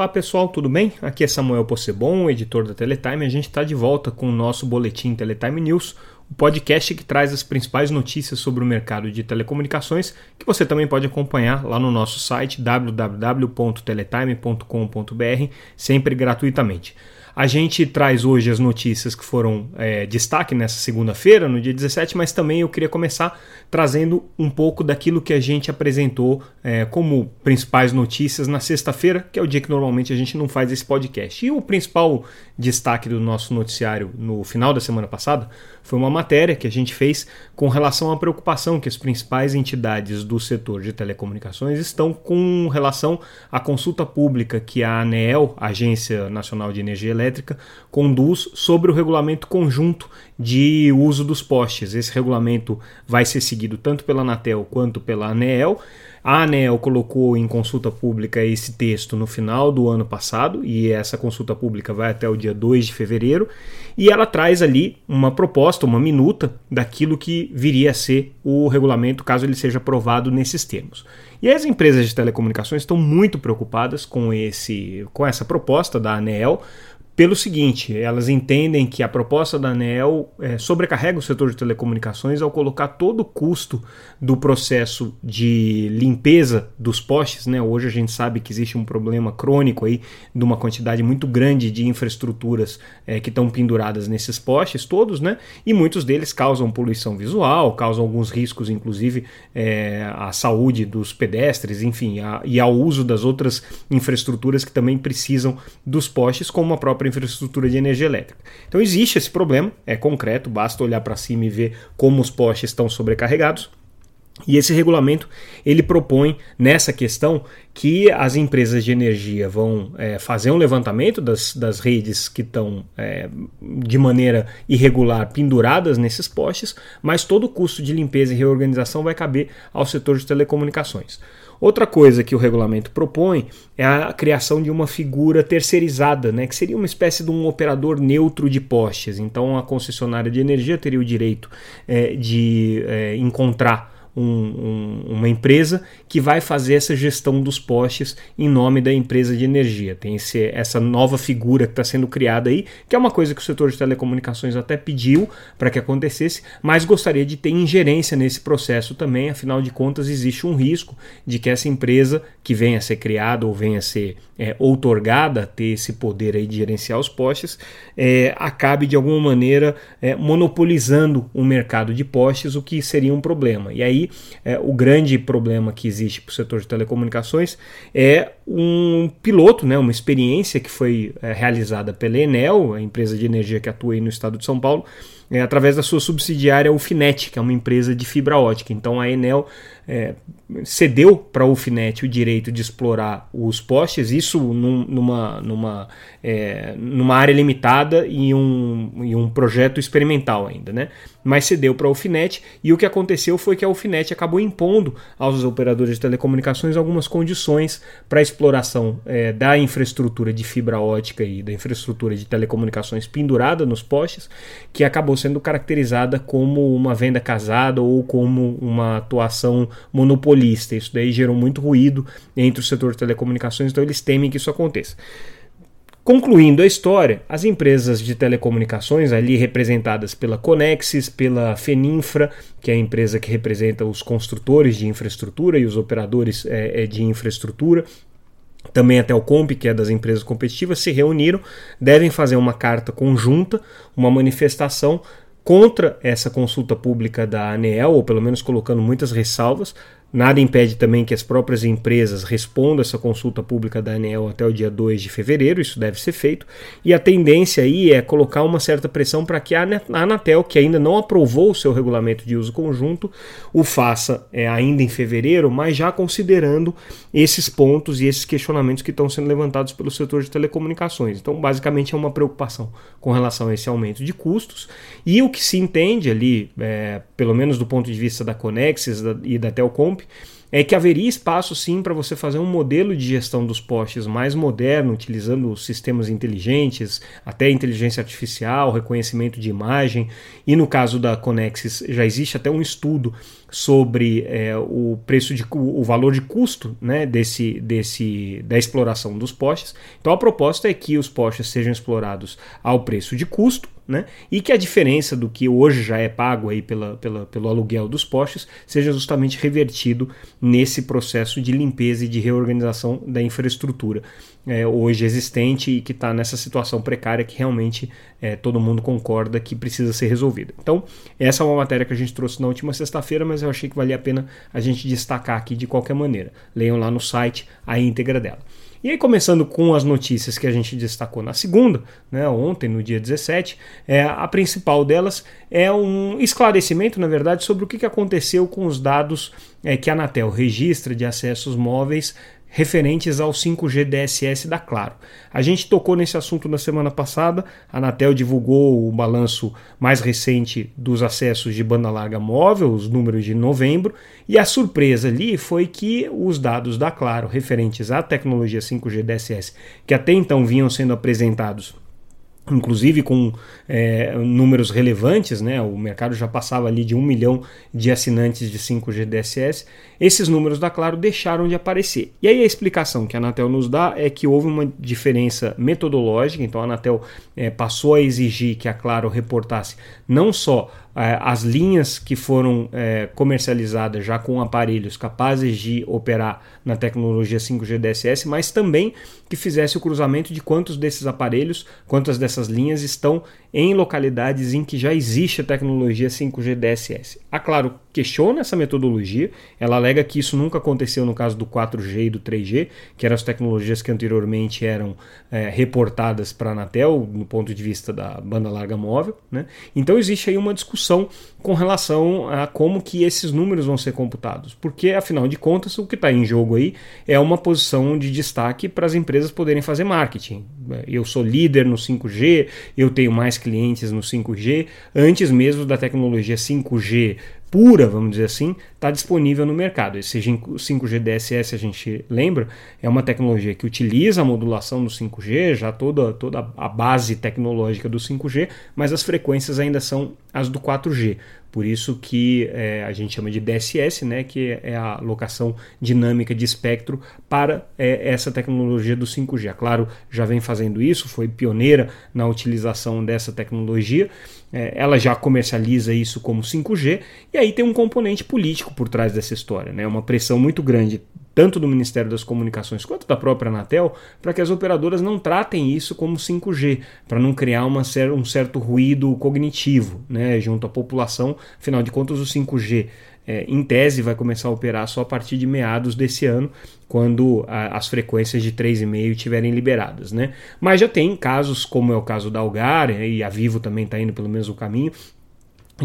Olá pessoal, tudo bem? Aqui é Samuel Possebon, editor da Teletime. A gente está de volta com o nosso boletim Teletime News, o podcast que traz as principais notícias sobre o mercado de telecomunicações, que você também pode acompanhar lá no nosso site www.teletime.com.br, sempre gratuitamente. A gente traz hoje as notícias que foram é, destaque nessa segunda-feira, no dia 17, mas também eu queria começar trazendo um pouco daquilo que a gente apresentou é, como principais notícias na sexta-feira, que é o dia que normalmente a gente não faz esse podcast. E o principal destaque do nosso noticiário no final da semana passada foi uma matéria que a gente fez com relação à preocupação que as principais entidades do setor de telecomunicações estão com relação à consulta pública que a ANEEL, Agência Nacional de Energia Elétrica, conduz sobre o regulamento conjunto de uso dos postes. Esse regulamento vai ser seguido tanto pela Anatel quanto pela ANEEL. A ANEL colocou em consulta pública esse texto no final do ano passado e essa consulta pública vai até o dia 2 de fevereiro e ela traz ali uma proposta, uma minuta daquilo que viria a ser o regulamento caso ele seja aprovado nesses termos. E as empresas de telecomunicações estão muito preocupadas com, esse, com essa proposta da ANEEL, pelo seguinte, elas entendem que a proposta da ANEL é, sobrecarrega o setor de telecomunicações ao colocar todo o custo do processo de limpeza dos postes. Né? Hoje a gente sabe que existe um problema crônico aí de uma quantidade muito grande de infraestruturas é, que estão penduradas nesses postes todos, né? e muitos deles causam poluição visual, causam alguns riscos, inclusive é, à saúde dos pedestres, enfim, a, e ao uso das outras infraestruturas que também precisam dos postes, como a própria infraestrutura de energia elétrica. Então existe esse problema, é concreto, basta olhar para cima e ver como os postes estão sobrecarregados. E esse regulamento ele propõe nessa questão que as empresas de energia vão é, fazer um levantamento das, das redes que estão é, de maneira irregular penduradas nesses postes, mas todo o custo de limpeza e reorganização vai caber ao setor de telecomunicações. Outra coisa que o regulamento propõe é a criação de uma figura terceirizada, né, que seria uma espécie de um operador neutro de postes. Então, a concessionária de energia teria o direito é, de é, encontrar um, um, uma empresa que vai fazer essa gestão dos postes em nome da empresa de energia. Tem esse, essa nova figura que está sendo criada aí, que é uma coisa que o setor de telecomunicações até pediu para que acontecesse, mas gostaria de ter ingerência nesse processo também, afinal de contas, existe um risco de que essa empresa que venha a ser criada ou venha a ser é, outorgada, ter esse poder aí de gerenciar os postes, é, acabe de alguma maneira é, monopolizando o mercado de postes, o que seria um problema. E aí é, o grande problema que existe para o setor de telecomunicações é um piloto, né, uma experiência que foi é, realizada pela Enel, a empresa de energia que atua aí no estado de São Paulo, é, através da sua subsidiária Ufinet, que é uma empresa de fibra ótica. Então a Enel é, cedeu para a Ufinet o direito de explorar os postes, isso num, numa, numa, é, numa área limitada e um, e um projeto experimental ainda, né? Mas cedeu para a Ufinet e o que aconteceu foi que a Ufinet acabou impondo aos operadores de telecomunicações algumas condições para a exploração é, da infraestrutura de fibra ótica e da infraestrutura de telecomunicações pendurada nos postes, que acabou sendo caracterizada como uma venda casada ou como uma atuação monopolista. Isso daí gerou muito ruído entre o setor de telecomunicações, então eles temem que isso aconteça. Concluindo a história, as empresas de telecomunicações, ali representadas pela Conexis, pela Feninfra, que é a empresa que representa os construtores de infraestrutura e os operadores é, de infraestrutura, também até o Comp, que é das empresas competitivas, se reuniram, devem fazer uma carta conjunta, uma manifestação contra essa consulta pública da ANEEL, ou pelo menos colocando muitas ressalvas, Nada impede também que as próprias empresas respondam essa consulta pública da ANEL até o dia 2 de fevereiro, isso deve ser feito, e a tendência aí é colocar uma certa pressão para que a Anatel, que ainda não aprovou o seu regulamento de uso conjunto, o faça é, ainda em fevereiro, mas já considerando esses pontos e esses questionamentos que estão sendo levantados pelo setor de telecomunicações. Então, basicamente, é uma preocupação com relação a esse aumento de custos, e o que se entende ali, é, pelo menos do ponto de vista da Conexis e da Telcom, interrompe, é que haveria espaço sim para você fazer um modelo de gestão dos postes mais moderno, utilizando sistemas inteligentes, até inteligência artificial, reconhecimento de imagem, e no caso da Conexis já existe até um estudo sobre é, o preço de o valor de custo né, desse, desse da exploração dos postes. Então a proposta é que os postes sejam explorados ao preço de custo né? E que a diferença do que hoje já é pago aí pela, pela, pelo aluguel dos postes seja justamente revertido nesse processo de limpeza e de reorganização da infraestrutura é, hoje existente e que está nessa situação precária que realmente é, todo mundo concorda que precisa ser resolvida. Então, essa é uma matéria que a gente trouxe na última sexta-feira, mas eu achei que valia a pena a gente destacar aqui de qualquer maneira. Leiam lá no site a íntegra dela. E aí, começando com as notícias que a gente destacou na segunda, né, ontem, no dia 17, é, a principal delas é um esclarecimento, na verdade, sobre o que aconteceu com os dados é, que a Anatel registra de acessos móveis referentes ao 5G DSS da Claro. A gente tocou nesse assunto na semana passada, a Anatel divulgou o balanço mais recente dos acessos de banda larga móvel, os números de novembro, e a surpresa ali foi que os dados da Claro referentes à tecnologia 5G DSS, que até então vinham sendo apresentados inclusive com é, números relevantes, né? o mercado já passava ali de um milhão de assinantes de 5G DSS, esses números da Claro deixaram de aparecer. E aí a explicação que a Anatel nos dá é que houve uma diferença metodológica, então a Anatel é, passou a exigir que a Claro reportasse não só as linhas que foram é, comercializadas já com aparelhos capazes de operar na tecnologia 5G DSS, mas também que fizesse o cruzamento de quantos desses aparelhos, quantas dessas linhas estão em localidades em que já existe a tecnologia 5G DSS. A Claro questiona essa metodologia, ela alega que isso nunca aconteceu no caso do 4G e do 3G, que eram as tecnologias que anteriormente eram é, reportadas para a Anatel no ponto de vista da banda larga móvel. Né? Então existe aí uma discussão com relação a como que esses números vão ser computados, porque afinal de contas o que está em jogo aí é uma posição de destaque para as empresas poderem fazer marketing. Eu sou líder no 5G, eu tenho mais clientes no 5G, antes mesmo da tecnologia 5G pura, vamos dizer assim, está disponível no mercado. Esse 5G DSS, a gente lembra, é uma tecnologia que utiliza a modulação do 5G, já toda, toda a base tecnológica do 5G, mas as frequências ainda são as do 4G. Por isso que é, a gente chama de DSS, né, que é a locação dinâmica de espectro para é, essa tecnologia do 5G. A Claro já vem fazendo isso, foi pioneira na utilização dessa tecnologia. É, ela já comercializa isso como 5G, e aí tem um componente político por trás dessa história, né? uma pressão muito grande tanto do Ministério das Comunicações quanto da própria Anatel, para que as operadoras não tratem isso como 5G, para não criar uma, um certo ruído cognitivo né, junto à população. Afinal de contas, o 5G, é, em tese, vai começar a operar só a partir de meados desse ano, quando a, as frequências de 3,5 estiverem liberadas. Né? Mas já tem casos, como é o caso da Algar, e a Vivo também está indo pelo mesmo caminho,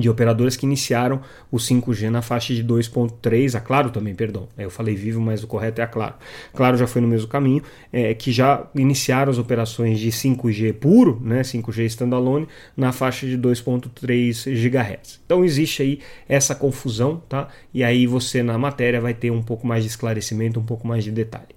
de operadoras que iniciaram o 5G na faixa de 2.3, a Claro também, perdão, eu falei Vivo, mas o correto é a Claro. Claro já foi no mesmo caminho, é, que já iniciaram as operações de 5G puro, né, 5G standalone, na faixa de 2.3 GHz. Então existe aí essa confusão, tá? E aí você na matéria vai ter um pouco mais de esclarecimento, um pouco mais de detalhe.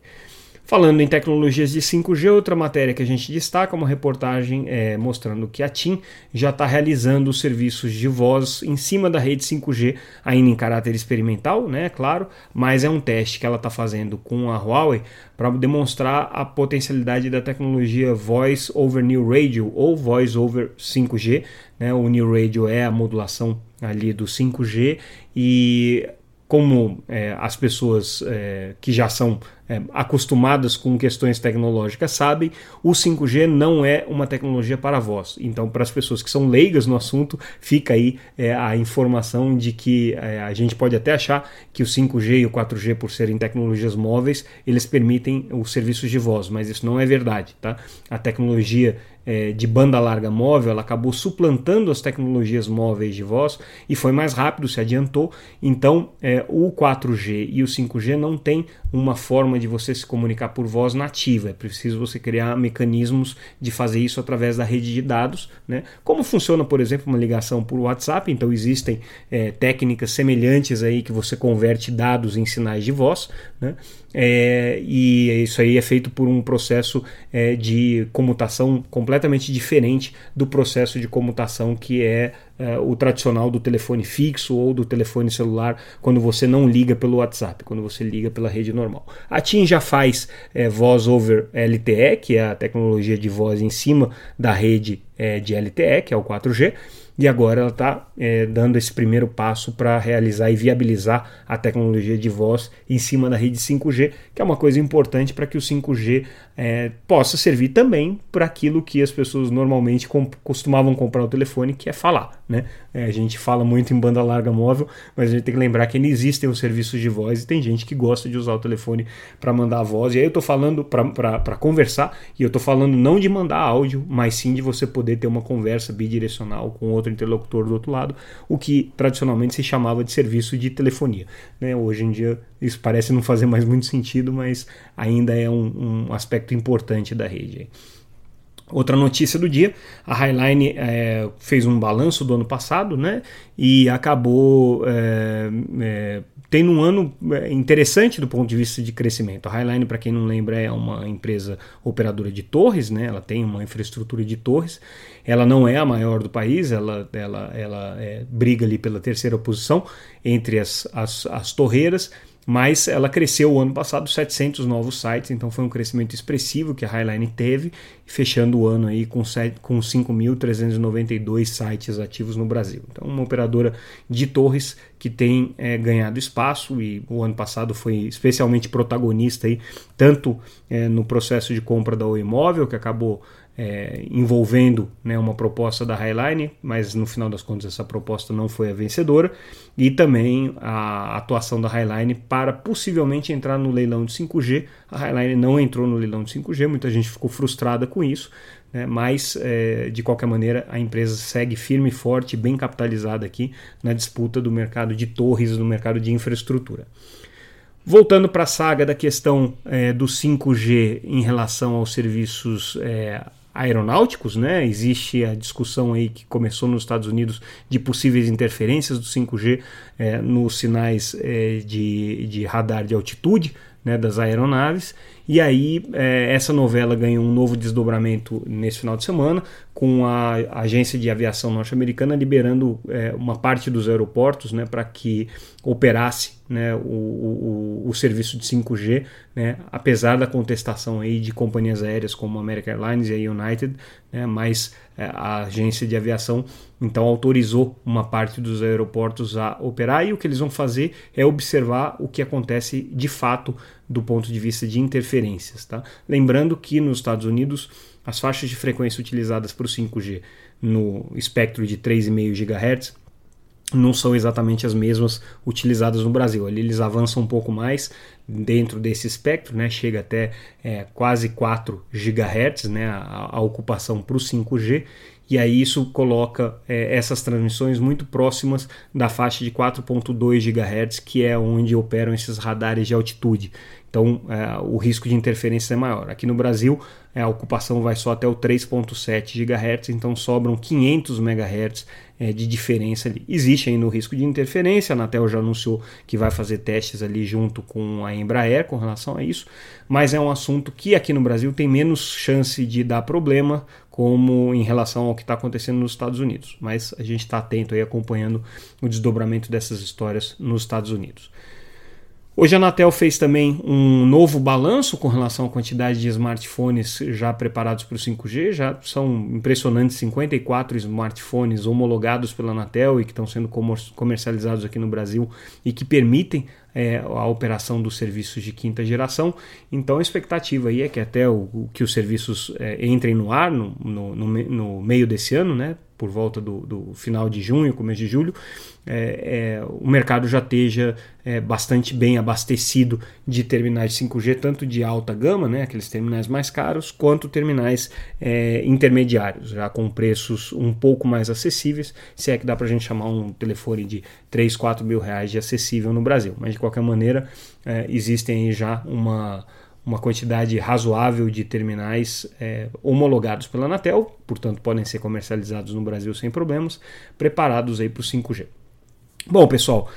Falando em tecnologias de 5G, outra matéria que a gente destaca uma reportagem é, mostrando que a TIM já está realizando os serviços de voz em cima da rede 5G, ainda em caráter experimental, né? Claro, mas é um teste que ela está fazendo com a Huawei para demonstrar a potencialidade da tecnologia Voice over New Radio ou Voice over 5G. Né? O New Radio é a modulação ali do 5G e como é, as pessoas é, que já são é, acostumadas com questões tecnológicas sabem, o 5G não é uma tecnologia para voz. Então, para as pessoas que são leigas no assunto, fica aí é, a informação de que é, a gente pode até achar que o 5G e o 4G, por serem tecnologias móveis, eles permitem os serviços de voz, mas isso não é verdade. Tá? A tecnologia é, de banda larga móvel, ela acabou suplantando as tecnologias móveis de voz e foi mais rápido, se adiantou. Então, é, o 4G e o 5G não tem uma forma de você se comunicar por voz nativa. É preciso você criar mecanismos de fazer isso através da rede de dados. Né? Como funciona, por exemplo, uma ligação por WhatsApp? Então existem é, técnicas semelhantes aí que você converte dados em sinais de voz. Né? É, e isso aí é feito por um processo é, de comutação completamente diferente do processo de comutação que é, é, o tradicional do telefone fixo ou do telefone celular quando você não liga pelo WhatsApp, quando você liga pela rede normal. A TIM já faz é, voz over LTE, que é a tecnologia de voz em cima da rede é, de LTE, que é o 4G e agora ela está é, dando esse primeiro passo para realizar e viabilizar a tecnologia de voz em cima da rede 5G, que é uma coisa importante para que o 5G é, possa servir também para aquilo que as pessoas normalmente com, costumavam comprar o telefone, que é falar. Né? É, a gente fala muito em banda larga móvel, mas a gente tem que lembrar que ainda existem os serviços de voz e tem gente que gosta de usar o telefone para mandar voz. E aí eu estou falando para conversar, e eu estou falando não de mandar áudio, mas sim de você poder ter uma conversa bidirecional com outro interlocutor do outro lado, o que tradicionalmente se chamava de serviço de telefonia. Né? Hoje em dia isso parece não fazer mais muito sentido, mas ainda é um, um aspecto importante da rede. Outra notícia do dia: a Highline é, fez um balanço do ano passado né, e acabou é, é, tendo um ano é, interessante do ponto de vista de crescimento. A Highline, para quem não lembra, é uma empresa operadora de torres, né, ela tem uma infraestrutura de torres. Ela não é a maior do país, ela, ela, ela é, briga ali pela terceira posição entre as, as, as torreiras mas ela cresceu o ano passado 700 novos sites, então foi um crescimento expressivo que a Highline teve, fechando o ano aí com, com 5.392 sites ativos no Brasil. Então, uma operadora de torres que tem é, ganhado espaço e o ano passado foi especialmente protagonista aí, tanto é, no processo de compra da Oi Imóvel, que acabou é, envolvendo né, uma proposta da Highline, mas no final das contas essa proposta não foi a vencedora, e também a atuação da Highline para possivelmente entrar no leilão de 5G. A Highline não entrou no leilão de 5G, muita gente ficou frustrada com isso, né, mas é, de qualquer maneira a empresa segue firme e forte, bem capitalizada aqui na disputa do mercado de torres, no mercado de infraestrutura. Voltando para a saga da questão é, do 5G em relação aos serviços é, aeronáuticos, né? Existe a discussão aí que começou nos Estados Unidos de possíveis interferências do 5G é, nos sinais é, de, de radar de altitude né, das aeronaves. E aí é, essa novela ganhou um novo desdobramento nesse final de semana, com a agência de aviação norte-americana liberando é, uma parte dos aeroportos né, para que operasse né, o, o, o, serviço de 5G, né, apesar da contestação aí de companhias aéreas como American Airlines e a United, né, mas é, a agência de aviação então autorizou uma parte dos aeroportos a operar e o que eles vão fazer é observar o que acontece de fato do ponto de vista de interferências. Tá? Lembrando que nos Estados Unidos as faixas de frequência utilizadas para o 5G no espectro de 3,5 GHz não são exatamente as mesmas utilizadas no Brasil. Ali eles avançam um pouco mais dentro desse espectro, né? chega até é, quase 4 GHz né? a, a ocupação para o 5G, e aí isso coloca é, essas transmissões muito próximas da faixa de 4.2 GHz, que é onde operam esses radares de altitude. Então é, o risco de interferência é maior. Aqui no Brasil é, a ocupação vai só até o 3.7 GHz, então sobram 500 MHz é, de diferença ali. Existe ainda o risco de interferência, a Anatel já anunciou que vai fazer testes ali junto com a Embraer com relação a isso, mas é um assunto que aqui no Brasil tem menos chance de dar problema como em relação ao que está acontecendo nos Estados Unidos. Mas a gente está atento aí acompanhando o desdobramento dessas histórias nos Estados Unidos. Hoje a Anatel fez também um novo balanço com relação à quantidade de smartphones já preparados para o 5G. Já são impressionantes 54 smartphones homologados pela Anatel e que estão sendo comercializados aqui no Brasil e que permitem é, a operação dos serviços de quinta geração. Então a expectativa aí é que até o, que os serviços é, entrem no ar no, no, no, no meio desse ano, né? Por volta do, do final de junho, começo de julho, é, é, o mercado já esteja é, bastante bem abastecido de terminais de 5G, tanto de alta gama, né, aqueles terminais mais caros, quanto terminais é, intermediários, já com preços um pouco mais acessíveis, se é que dá para a gente chamar um telefone de 3, 4 mil reais de acessível no Brasil. Mas de qualquer maneira, é, existem já uma uma quantidade razoável de terminais é, homologados pela Anatel, portanto podem ser comercializados no Brasil sem problemas, preparados aí para o 5G. Bom, pessoal,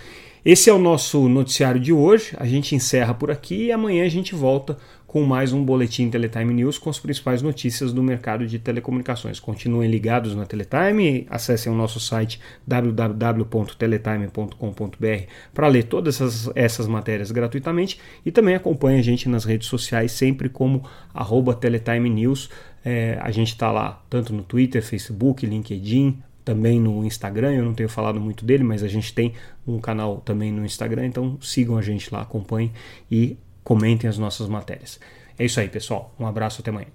esse é o nosso noticiário de hoje. A gente encerra por aqui e amanhã a gente volta com mais um boletim Teletime News com as principais notícias do mercado de telecomunicações. Continuem ligados na Teletime, acessem o nosso site www.teletime.com.br para ler todas essas, essas matérias gratuitamente e também acompanhem a gente nas redes sociais sempre como arroba Teletime News. É, a gente está lá tanto no Twitter, Facebook, LinkedIn, também no Instagram. Eu não tenho falado muito dele, mas a gente tem um canal também no Instagram, então sigam a gente lá, acompanhem e comentem as nossas matérias. É isso aí, pessoal. Um abraço, até amanhã.